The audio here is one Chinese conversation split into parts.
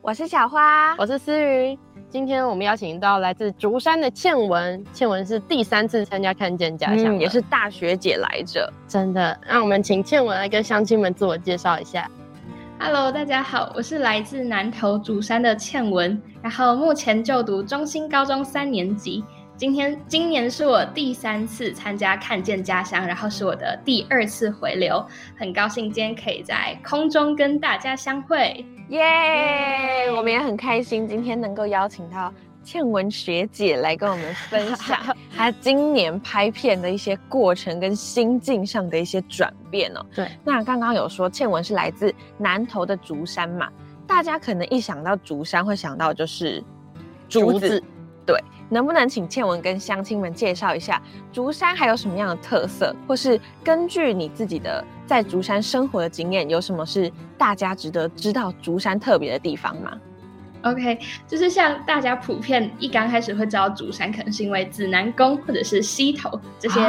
我是小花，我是思雨。今天我们邀请到来自竹山的倩文，倩文是第三次参加看见家乡，也是大学姐来着。真的，让我们请倩文来跟乡亲们自我介绍一下。Hello，大家好，我是来自南投竹山的倩文，然后目前就读中心高中三年级。今天今年是我第三次参加看见家乡，然后是我的第二次回流，很高兴今天可以在空中跟大家相会，耶！我们也很开心今天能够邀请到倩文学姐来跟我们分享她今年拍片的一些过程跟心境上的一些转变哦。对，那刚刚有说倩文是来自南投的竹山嘛，大家可能一想到竹山会想到就是竹子，对。能不能请倩文跟乡亲们介绍一下竹山还有什么样的特色，或是根据你自己的在竹山生活的经验，有什么是大家值得知道竹山特别的地方吗？OK，就是像大家普遍一刚开始会知道竹山，可能是因为指南宫或者是溪头这些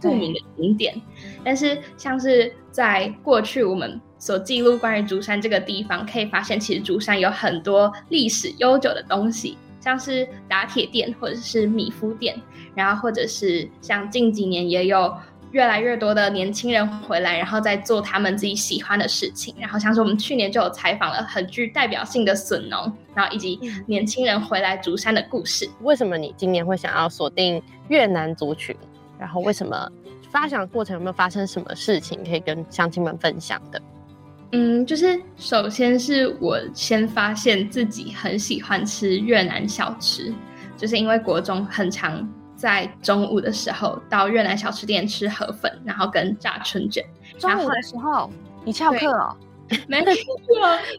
著名的景点，但是像是在过去我们所记录关于竹山这个地方，可以发现其实竹山有很多历史悠久的东西。像是打铁店或者是米夫店，然后或者是像近几年也有越来越多的年轻人回来，然后在做他们自己喜欢的事情。然后像是我们去年就有采访了很具代表性的笋农，然后以及年轻人回来竹山的故事。为什么你今年会想要锁定越南族群？然后为什么发想过程有没有发生什么事情可以跟乡亲们分享的？嗯，就是首先是我先发现自己很喜欢吃越南小吃，就是因为国中很常在中午的时候到越南小吃店吃河粉，然后跟炸春卷。中午的时候你翘课哦？没错，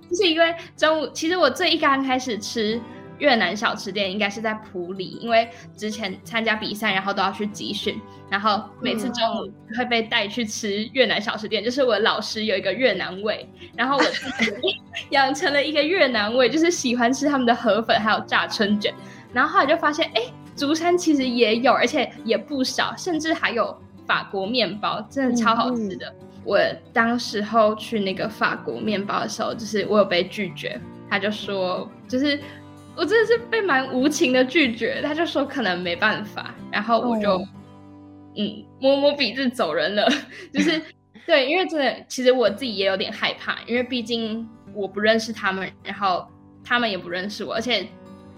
就是因为中午，其实我最一刚开始吃。越南小吃店应该是在普里，因为之前参加比赛，然后都要去集训，然后每次中午会被带去吃越南小吃店。就是我老师有一个越南味，然后我养成了一个越南味，就是喜欢吃他们的河粉还有炸春卷。然后后来就发现，哎，竹山其实也有，而且也不少，甚至还有法国面包，真的超好吃的。我当时候去那个法国面包的时候，就是我有被拒绝，他就说，就是。我真的是被蛮无情的拒绝，他就说可能没办法，然后我就嗯摸摸鼻子走人了。就是 对，因为真的，其实我自己也有点害怕，因为毕竟我不认识他们，然后他们也不认识我，而且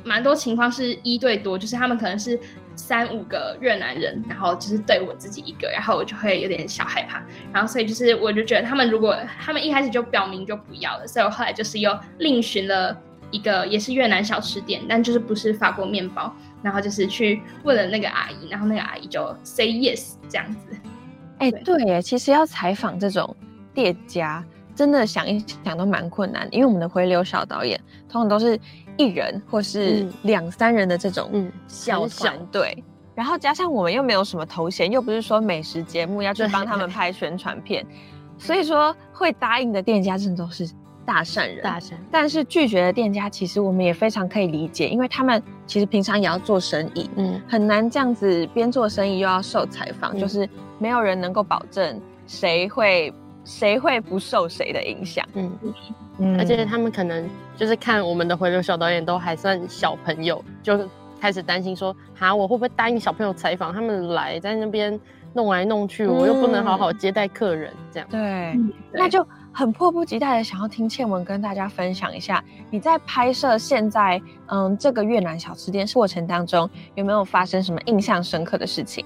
蛮多情况是一对多，就是他们可能是三五个越南人，然后就是对我自己一个，然后我就会有点小害怕。然后所以就是我就觉得他们如果他们一开始就表明就不要了，所以我后来就是又另寻了。一个也是越南小吃店，但就是不是法国面包，然后就是去问了那个阿姨，然后那个阿姨就 say yes 这样子。哎，对耶，其实要采访这种店家，真的想一想都蛮困难，因为我们的回流小导演通常都是一人或是两三人的这种小团队，然后加上我们又没有什么头衔，又不是说美食节目要去帮他们拍宣传片，所以说会答应的店家真的都是。大善人，大善，但是拒绝的店家，其实我们也非常可以理解，因为他们其实平常也要做生意，嗯，很难这样子边做生意又要受采访，就是没有人能够保证谁会谁会不受谁的影响，嗯。嗯，而且他们可能就是看我们的回流小导演都还算小朋友，就开始担心说，哈，我会不会答应小朋友采访，他们来在那边弄来弄去，我又不能好好接待客人，这样，对，那就。很迫不及待的想要听倩文跟大家分享一下，你在拍摄现在嗯这个越南小吃店过程当中，有没有发生什么印象深刻的事情？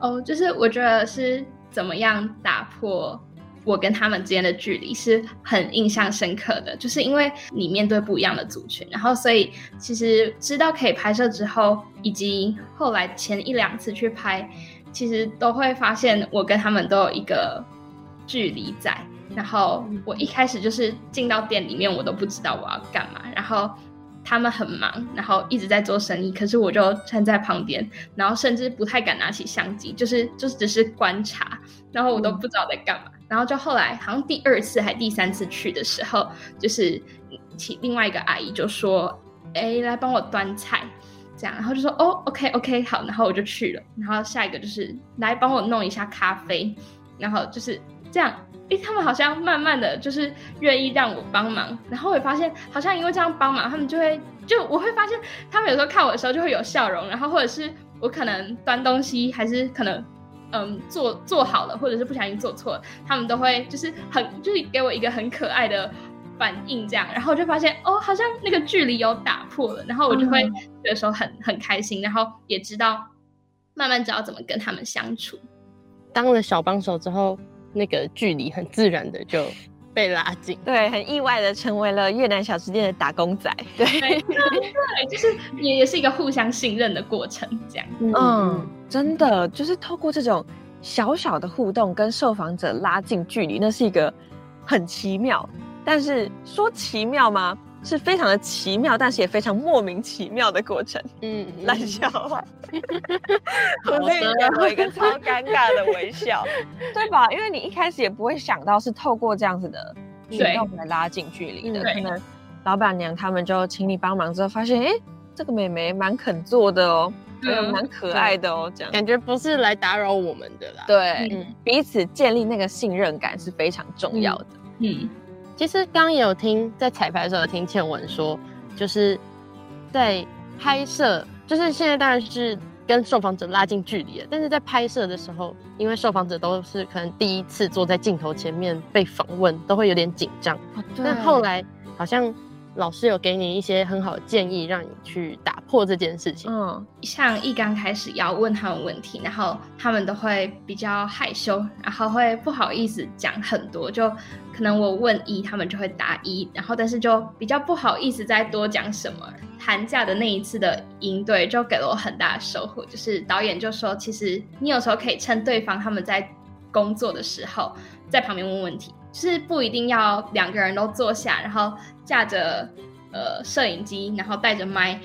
哦，就是我觉得是怎么样打破我跟他们之间的距离，是很印象深刻的。就是因为你面对不一样的族群，然后所以其实知道可以拍摄之后，以及后来前一两次去拍，其实都会发现我跟他们都有一个距离在。然后我一开始就是进到店里面，我都不知道我要干嘛。然后他们很忙，然后一直在做生意，可是我就站在旁边，然后甚至不太敢拿起相机，就是就是只是观察，然后我都不知道在干嘛。然后就后来好像第二次还第三次去的时候，就是其另外一个阿姨就说：“哎，来帮我端菜。”这样，然后就说：“哦，OK OK，好。”然后我就去了。然后下一个就是来帮我弄一下咖啡，然后就是这样。哎，他们好像慢慢的就是愿意让我帮忙，然后我发现好像因为这样帮忙，他们就会就我会发现他们有时候看我的时候就会有笑容，然后或者是我可能端东西还是可能嗯做做好了，或者是不小心做错了，他们都会就是很就是给我一个很可爱的反应这样，然后我就发现哦好像那个距离有打破了，然后我就会有时候很很开心，然后也知道慢慢知道怎么跟他们相处。当了小帮手之后。那个距离很自然的就被拉近，对，很意外的成为了越南小吃店的打工仔，对，对，就是也也是一个互相信任的过程，这样，嗯，真的就是透过这种小小的互动跟受访者拉近距离，那是一个很奇妙，但是说奇妙吗？是非常的奇妙，但是也非常莫名其妙的过程。嗯，烂笑话，我那个有一个超尴尬的微笑，对吧？因为你一开始也不会想到是透过这样子的举动来拉近距离的。可能老板娘他们就请你帮忙之后，发现哎，这个妹妹蛮肯做的哦，蛮可爱的哦，这样感觉不是来打扰我们的啦。对，彼此建立那个信任感是非常重要的。嗯。其实刚刚也有听在彩排的时候听倩文说，就是在拍摄，就是现在当然是跟受访者拉近距离了，但是在拍摄的时候，因为受访者都是可能第一次坐在镜头前面被访问，都会有点紧张。但后来好像。老师有给你一些很好的建议，让你去打破这件事情。嗯，像一刚开始要问他们问题，然后他们都会比较害羞，然后会不好意思讲很多。就可能我问一，他们就会答一，然后但是就比较不好意思再多讲什么。寒假的那一次的营队就给了我很大的收获，就是导演就说，其实你有时候可以趁对方他们在工作的时候，在旁边问问题。就是不一定要两个人都坐下，然后架着呃摄影机，然后带着麦，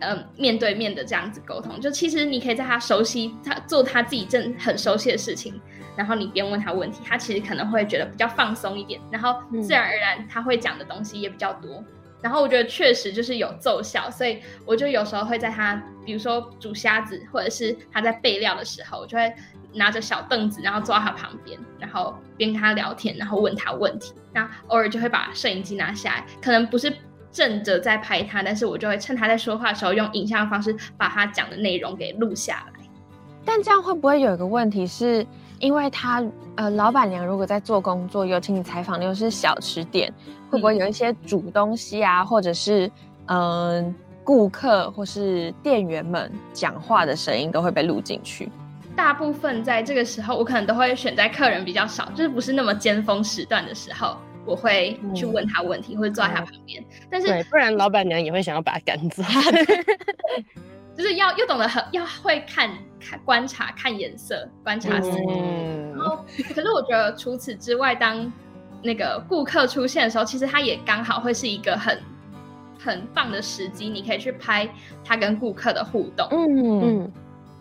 嗯，面对面的这样子沟通。就其实你可以在他熟悉他做他自己正很熟悉的事情，然后你边问他问题，他其实可能会觉得比较放松一点，然后自然而然他会讲的东西也比较多。然后我觉得确实就是有奏效，所以我就有时候会在他比如说煮虾子，或者是他在备料的时候，我就会。拿着小凳子，然后坐在他旁边，然后边跟他聊天，然后问他问题。那偶尔就会把摄影机拿下来，可能不是正着在拍他，但是我就会趁他在说话的时候，用影像的方式把他讲的内容给录下来。但这样会不会有一个问题，是因为他呃，老板娘如果在做工作，尤其你采访的又是小吃店，会不会有一些煮东西啊，或者是嗯，顾客或是店员们讲话的声音都会被录进去？大部分在这个时候，我可能都会选在客人比较少，就是不是那么尖峰时段的时候，我会去问他问题，或者坐在他旁边。但是，不然老板娘也会想要把他赶走。就是要又懂得很要会看看观察看颜色观察时机。然后，可是我觉得除此之外，当那个顾客出现的时候，其实他也刚好会是一个很很棒的时机，你可以去拍他跟顾客的互动。嗯。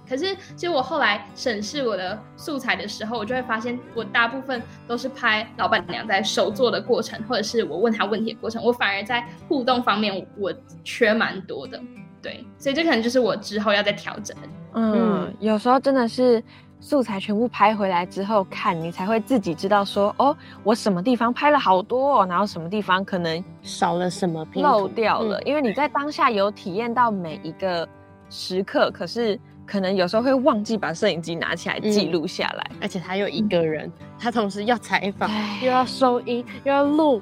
可是，其实我后来审视我的素材的时候，我就会发现，我大部分都是拍老板娘在手做的过程，或者是我问她问题的过程，我反而在互动方面我缺蛮多的。对，所以这可能就是我之后要再调整。的。嗯，有时候真的是素材全部拍回来之后看，你才会自己知道说，哦，我什么地方拍了好多，然后什么地方可能少了什么漏掉了，因为你在当下有体验到每一个时刻，可是。可能有时候会忘记把摄影机拿起来记录下来，而且他又一个人，他同时要采访，又要收音，又要录，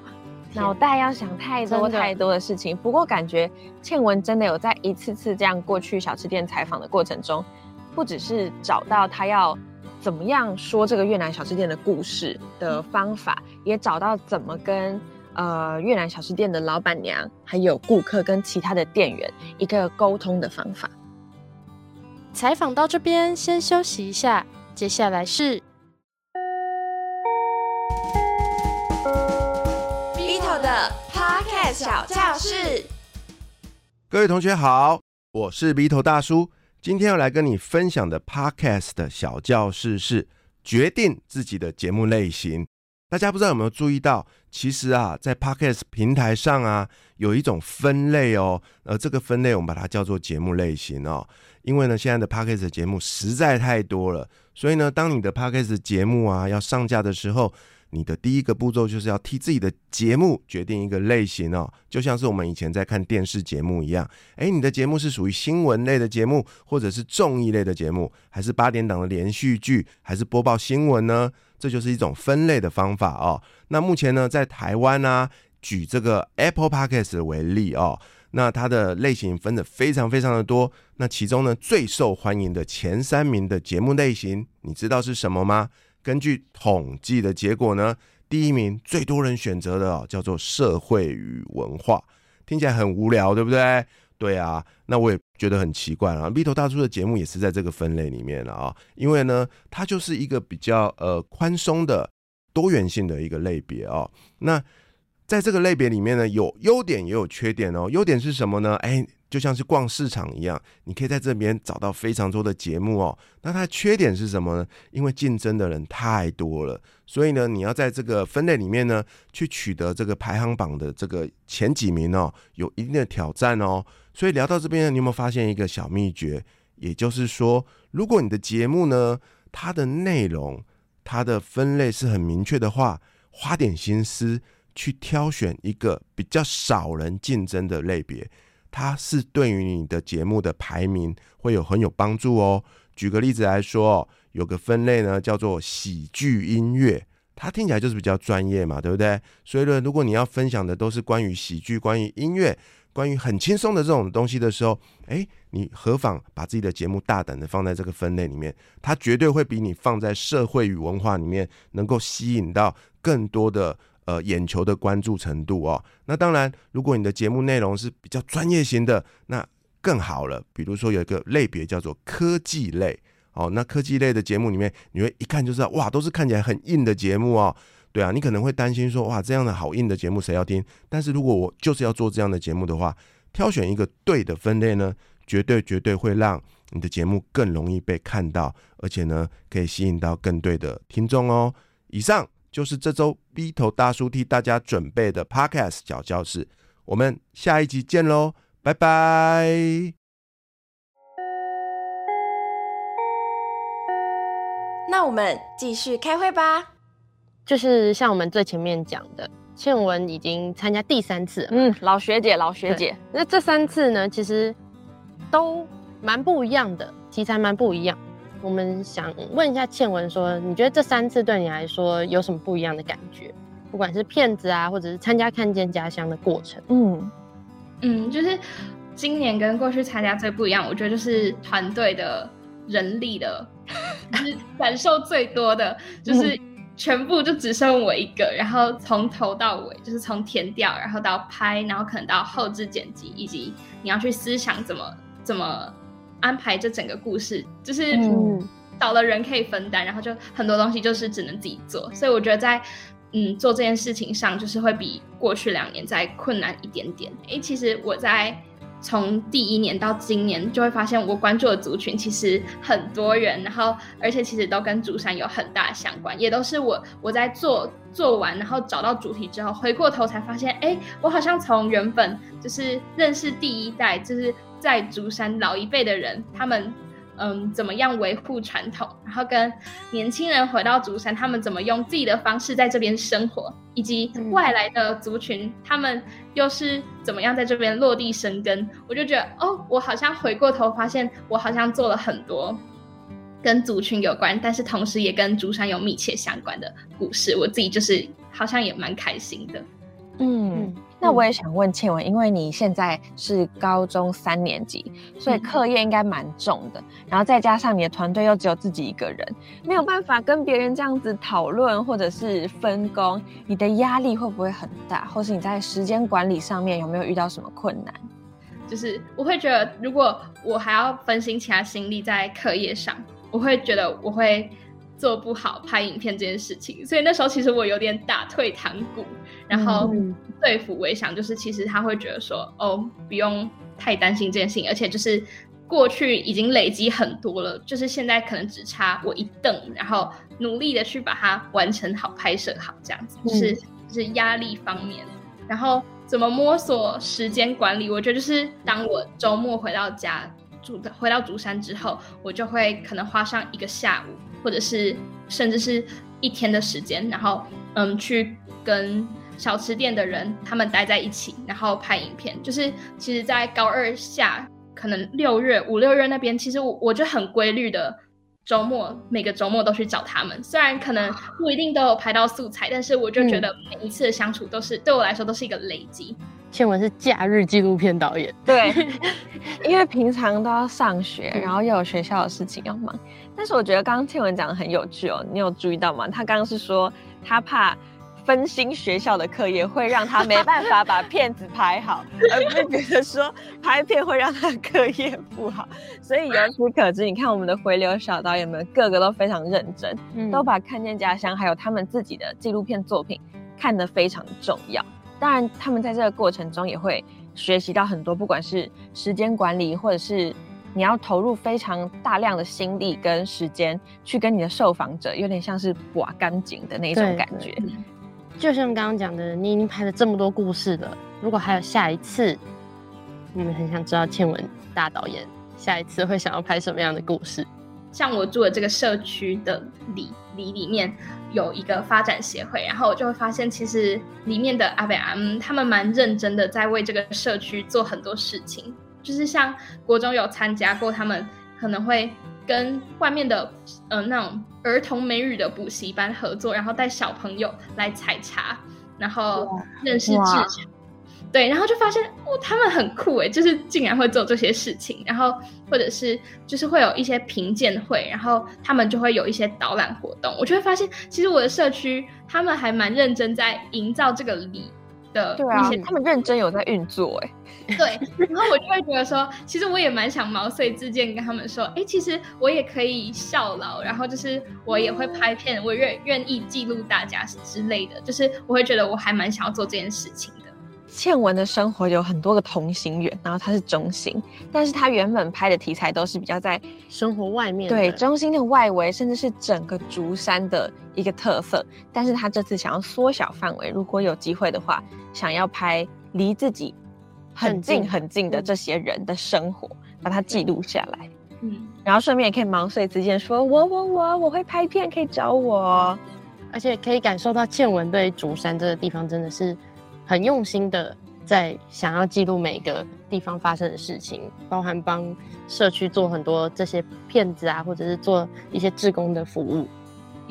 脑袋要想太多太多的事情。不过感觉倩文真的有在一次次这样过去小吃店采访的过程中，不只是找到他要怎么样说这个越南小吃店的故事的方法，也找到怎么跟呃越南小吃店的老板娘、还有顾客跟其他的店员一个沟通的方法。采访到这边，先休息一下。接下来是小教室。各位同学好，我是鼻头大叔。今天要来跟你分享的 Podcast 的小教室是决定自己的节目类型。大家不知道有没有注意到，其实啊，在 Podcast 平台上啊，有一种分类哦，而这个分类我们把它叫做节目类型哦。因为呢，现在的 Podcast 节目实在太多了，所以呢，当你的 Podcast 节目啊要上架的时候，你的第一个步骤就是要替自己的节目决定一个类型哦，就像是我们以前在看电视节目一样。诶，你的节目是属于新闻类的节目，或者是综艺类的节目，还是八点档的连续剧，还是播报新闻呢？这就是一种分类的方法哦。那目前呢，在台湾呢，举这个 Apple Podcast 为例哦，那它的类型分的非常非常的多。那其中呢，最受欢迎的前三名的节目类型，你知道是什么吗？根据统计的结果呢，第一名最多人选择的哦，叫做社会与文化，听起来很无聊，对不对？对啊，那我也觉得很奇怪啊。V 头大叔的节目也是在这个分类里面了啊，因为呢，它就是一个比较呃宽松的多元性的一个类别哦。那在这个类别里面呢，有优点也有缺点哦。优点是什么呢？哎。就像是逛市场一样，你可以在这边找到非常多的节目哦。那它的缺点是什么呢？因为竞争的人太多了，所以呢，你要在这个分类里面呢，去取得这个排行榜的这个前几名哦，有一定的挑战哦。所以聊到这边，你有没有发现一个小秘诀？也就是说，如果你的节目呢，它的内容、它的分类是很明确的话，花点心思去挑选一个比较少人竞争的类别。它是对于你的节目的排名会有很有帮助哦。举个例子来说，有个分类呢叫做喜剧音乐，它听起来就是比较专业嘛，对不对？所以呢，如果你要分享的都是关于喜剧、关于音乐、关于很轻松的这种东西的时候，哎，你何妨把自己的节目大胆的放在这个分类里面？它绝对会比你放在社会与文化里面能够吸引到更多的。呃，眼球的关注程度哦，那当然，如果你的节目内容是比较专业型的，那更好了。比如说有一个类别叫做科技类，哦，那科技类的节目里面，你会一看就知道，哇，都是看起来很硬的节目哦。对啊，你可能会担心说，哇，这样的好硬的节目谁要听？但是如果我就是要做这样的节目的话，挑选一个对的分类呢，绝对绝对会让你的节目更容易被看到，而且呢，可以吸引到更对的听众哦。以上。就是这周 B 头大叔替大家准备的 Podcast 小教室，我们下一集见喽，拜拜。那我们继续开会吧。就是像我们最前面讲的，倩文已经参加第三次，嗯，老学姐，老学姐。那这三次呢，其实都蛮不一样的，题材蛮不一样。我们想问一下倩文，说你觉得这三次对你来说有什么不一样的感觉？不管是骗子啊，或者是参加看见家乡的过程，嗯嗯，就是今年跟过去参加最不一样，我觉得就是团队的人力的，就是感受最多的，就是全部就只剩我一个，然后从头到尾，就是从填调，然后到拍，然后可能到后置剪辑，以及你要去思想怎么怎么。安排这整个故事，就是少了人可以分担，然后就很多东西就是只能自己做。所以我觉得在嗯做这件事情上，就是会比过去两年再困难一点点。诶，其实我在从第一年到今年，就会发现我关注的族群其实很多人，然后而且其实都跟竹山有很大相关，也都是我我在做做完，然后找到主题之后，回过头才发现，哎，我好像从原本就是认识第一代，就是。在竹山老一辈的人，他们嗯怎么样维护传统，然后跟年轻人回到竹山，他们怎么用自己的方式在这边生活，以及外来的族群，他们又是怎么样在这边落地生根？我就觉得哦，我好像回过头发现，我好像做了很多跟族群有关，但是同时也跟竹山有密切相关的故事。我自己就是好像也蛮开心的，嗯。那我也想问倩文，因为你现在是高中三年级，所以课业应该蛮重的，然后再加上你的团队又只有自己一个人，没有办法跟别人这样子讨论或者是分工，你的压力会不会很大？或是你在时间管理上面有没有遇到什么困难？就是我会觉得，如果我还要分心其他心力在课业上，我会觉得我会。做不好拍影片这件事情，所以那时候其实我有点打退堂鼓，然后对付维翔，就是其实他会觉得说，哦，不用太担心这件事情，而且就是过去已经累积很多了，就是现在可能只差我一等，然后努力的去把它完成好、拍摄好这样子，就是就是压力方面，然后怎么摸索时间管理，我觉得就是当我周末回到家住回到竹山之后，我就会可能花上一个下午，或者是甚至是一天的时间，然后嗯去跟。小吃店的人，他们待在一起，然后拍影片。就是其实，在高二下，可能六月五六月那边，其实我我就很规律的周末，每个周末都去找他们。虽然可能不一定都有拍到素材，但是我就觉得每一次的相处都是对我来说都是一个累积。倩文是假日纪录片导演，对，因为平常都要上学，然后又有学校的事情要忙。但是我觉得刚刚倩文讲的很有趣哦，你有注意到吗？他刚刚是说他怕。分心学校的课业会让他没办法把片子拍好，而不是觉得说拍片会让他课业不好。所以由此可知，你看我们的回流小导演们个个都非常认真，都把看见家乡还有他们自己的纪录片作品看得非常重要。当然，他们在这个过程中也会学习到很多，不管是时间管理，或者是你要投入非常大量的心力跟时间去跟你的受访者，有点像是刮干净的那种感觉。就像刚刚讲的，你已经拍了这么多故事了。如果还有下一次，你们很想知道倩文大导演下一次会想要拍什么样的故事？像我住的这个社区的里里里面有一个发展协会，然后我就会发现，其实里面的阿北阿姆他们蛮认真的，在为这个社区做很多事情。就是像国中有参加过，他们可能会。跟外面的呃那种儿童美语的补习班合作，然后带小朋友来采茶，然后认识制茶，对，然后就发现哦，他们很酷诶，就是竟然会做这些事情，然后或者是就是会有一些评鉴会，然后他们就会有一些导览活动，我就会发现其实我的社区他们还蛮认真在营造这个礼。的一些，他们认真有在运作，哎，对，然后我就会觉得说，其实我也蛮想毛遂自荐跟他们说，哎，其实我也可以效劳，然后就是我也会拍片，我愿愿意记录大家之类的，就是我会觉得我还蛮想要做这件事情的。倩文的生活有很多个同心圆，然后他是中心，但是他原本拍的题材都是比较在生活外面，对中心的外围，甚至是整个竹山的一个特色。但是他这次想要缩小范围，如果有机会的话，想要拍离自己很近很近的这些人的生活，把它记录下来。嗯，然后顺便也可以毛遂自荐，说我我我我会拍片，可以找我，而且可以感受到倩文对竹山这个地方真的是。很用心的在想要记录每个地方发生的事情，包含帮社区做很多这些片子啊，或者是做一些志工的服务，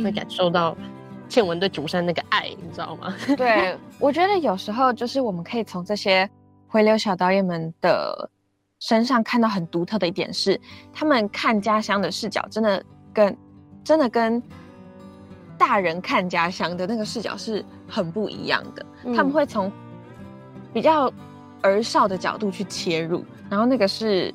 会感受到倩文对竹山那个爱，你知道吗？对，我觉得有时候就是我们可以从这些回流小导演们的身上看到很独特的一点是，他们看家乡的视角真的跟真的跟。大人看家乡的那个视角是很不一样的，他们会从比较儿少的角度去切入，然后那个是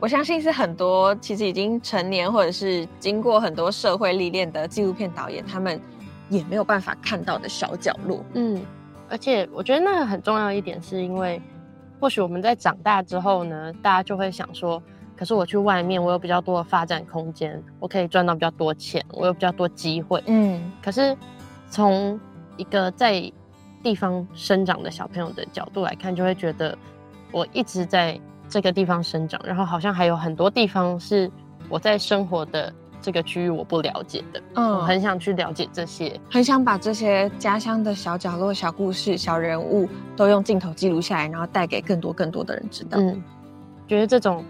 我相信是很多其实已经成年或者是经过很多社会历练的纪录片导演，他们也没有办法看到的小角落。嗯，而且我觉得那个很重要一点，是因为或许我们在长大之后呢，大家就会想说。可是我去外面，我有比较多的发展空间，我可以赚到比较多钱，我有比较多机会。嗯，可是从一个在地方生长的小朋友的角度来看，就会觉得我一直在这个地方生长，然后好像还有很多地方是我在生活的这个区域我不了解的。嗯，我很想去了解这些，很想把这些家乡的小角落、小故事、小人物都用镜头记录下来，然后带给更多更多的人知道。嗯，觉得这种。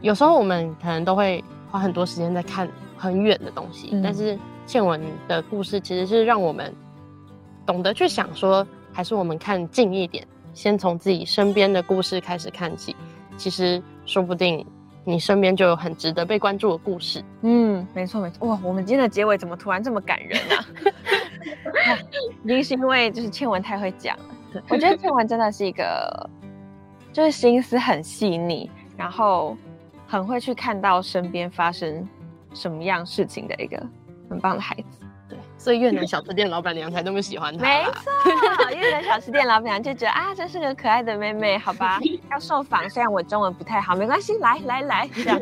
有时候我们可能都会花很多时间在看很远的东西，但是倩文的故事其实是让我们懂得去想说，还是我们看近一点，先从自己身边的故事开始看起。其实说不定你身边就有很值得被关注的故事。嗯，没错没错。哇，我们今天的结尾怎么突然这么感人啊？一定是因为就是倩文太会讲了。我觉得倩文真的是一个，就是心思很细腻，然后。很会去看到身边发生什么样事情的一个很棒的孩子，对，所以越南小吃店老板娘才那么喜欢他。没错，越南小吃店老板娘就觉得啊，这是个可爱的妹妹，好吧？要受访，虽然我中文不太好，没关系，来来来，这样。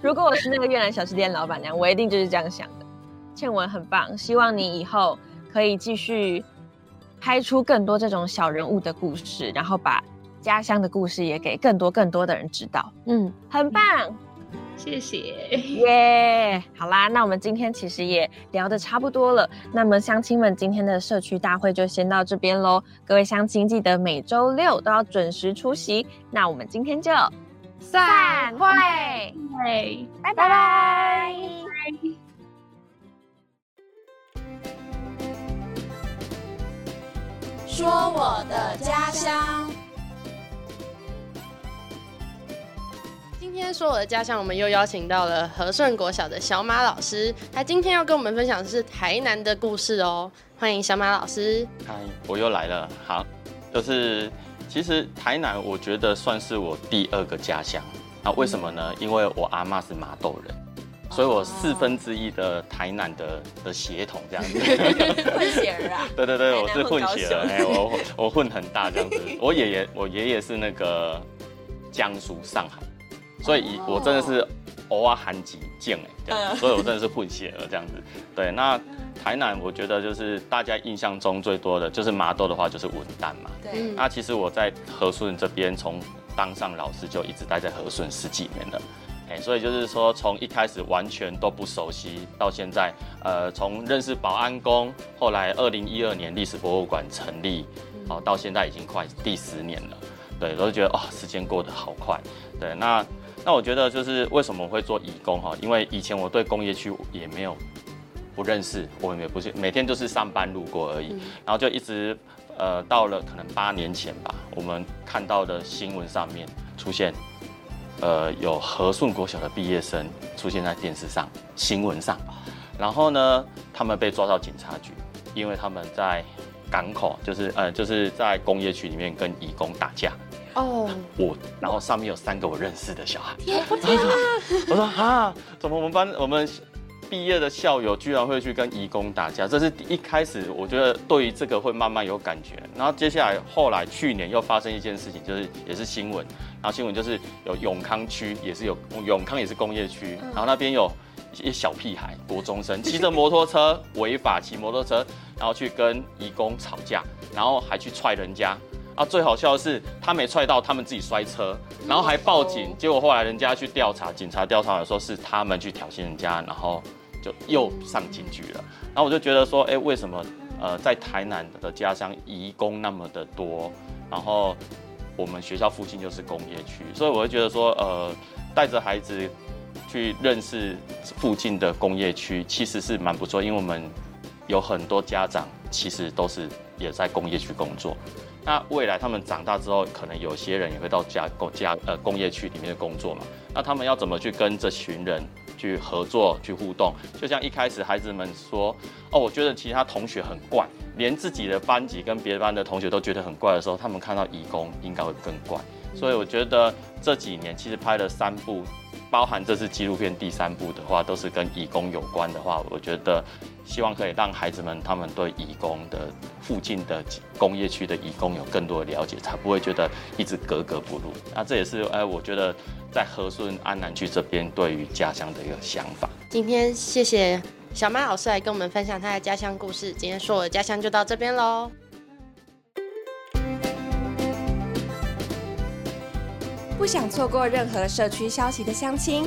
如果我是那个越南小吃店老板娘，我一定就是这样想的。倩文很棒，希望你以后可以继续拍出更多这种小人物的故事，然后把家乡的故事也给更多更多的人知道。嗯，很棒。谢谢耶！好啦，那我们今天其实也聊得差不多了。那么乡亲们，今天的社区大会就先到这边喽。各位乡亲记得每周六都要准时出席。那我们今天就散会，拜拜拜。说我的家天说我的家乡，我们又邀请到了和顺国小的小马老师，他今天要跟我们分享的是台南的故事哦。欢迎小马老师。嗨，我又来了。好，就是其实台南，我觉得算是我第二个家乡。那为什么呢？因为我阿妈是麻豆人，所以我四分之一的台南的的血统这样子。混血儿啊？对 对对，我是混血儿。哎，我我混很大这样子。我爷爷，我爷爷是那个江苏上海。所以，我真的是偶尔含几件哎，这样，所以我真的是混血儿这样子。对，那台南，我觉得就是大家印象中最多的就是麻豆的话，就是文旦嘛。对。那其实我在和顺这边，从当上老师就一直待在和顺十几年了，哎，所以就是说从一开始完全都不熟悉，到现在，呃，从认识保安宫，后来二零一二年历史博物馆成立，好，到现在已经快第十年了。对，都觉得哦，时间过得好快。对，那。那我觉得就是为什么会做义工哈？因为以前我对工业区也没有不认识，我也不是每天就是上班路过而已。然后就一直呃到了可能八年前吧，我们看到的新闻上面出现，呃有和顺国小的毕业生出现在电视上新闻上，然后呢他们被抓到警察局，因为他们在港口就是呃就是在工业区里面跟义工打架。哦，我然后上面有三个我认识的小孩，我说啊，怎么我们班我们毕业的校友居然会去跟义工打架？这是一开始我觉得对于这个会慢慢有感觉，然后接下来后来去年又发生一件事情，就是也是新闻，然后新闻就是有永康区也是有永康也是工业区，然后那边有一些小屁孩国中生骑着摩托车违法骑摩托车，然后去跟义工吵架，然后还去踹人家。啊，最好笑的是他没踹到，他们自己摔车，然后还报警，结果后来人家去调查，警察调查的说是他们去挑衅人家，然后就又上警局了。然后我就觉得说，哎，为什么呃在台南的家乡移工那么的多，然后我们学校附近就是工业区，所以我会觉得说，呃，带着孩子去认识附近的工业区，其实是蛮不错，因为我们有很多家长其实都是也在工业区工作。那未来他们长大之后，可能有些人也会到加工加呃工业区里面的工作嘛。那他们要怎么去跟这群人去合作、去互动？就像一开始孩子们说：“哦，我觉得其他同学很怪，连自己的班级跟别的班的同学都觉得很怪的时候，他们看到义工应该会更怪。”所以我觉得这几年其实拍了三部。包含这次纪录片第三部的话，都是跟义工有关的话，我觉得希望可以让孩子们他们对义工的附近的工业区的义工有更多的了解，才不会觉得一直格格不入。那这也是哎，我觉得在和顺安南区这边对于家乡的一个想法。今天谢谢小马老师来跟我们分享他的家乡故事。今天说我的家乡就到这边喽。不想错过任何社区消息的乡亲，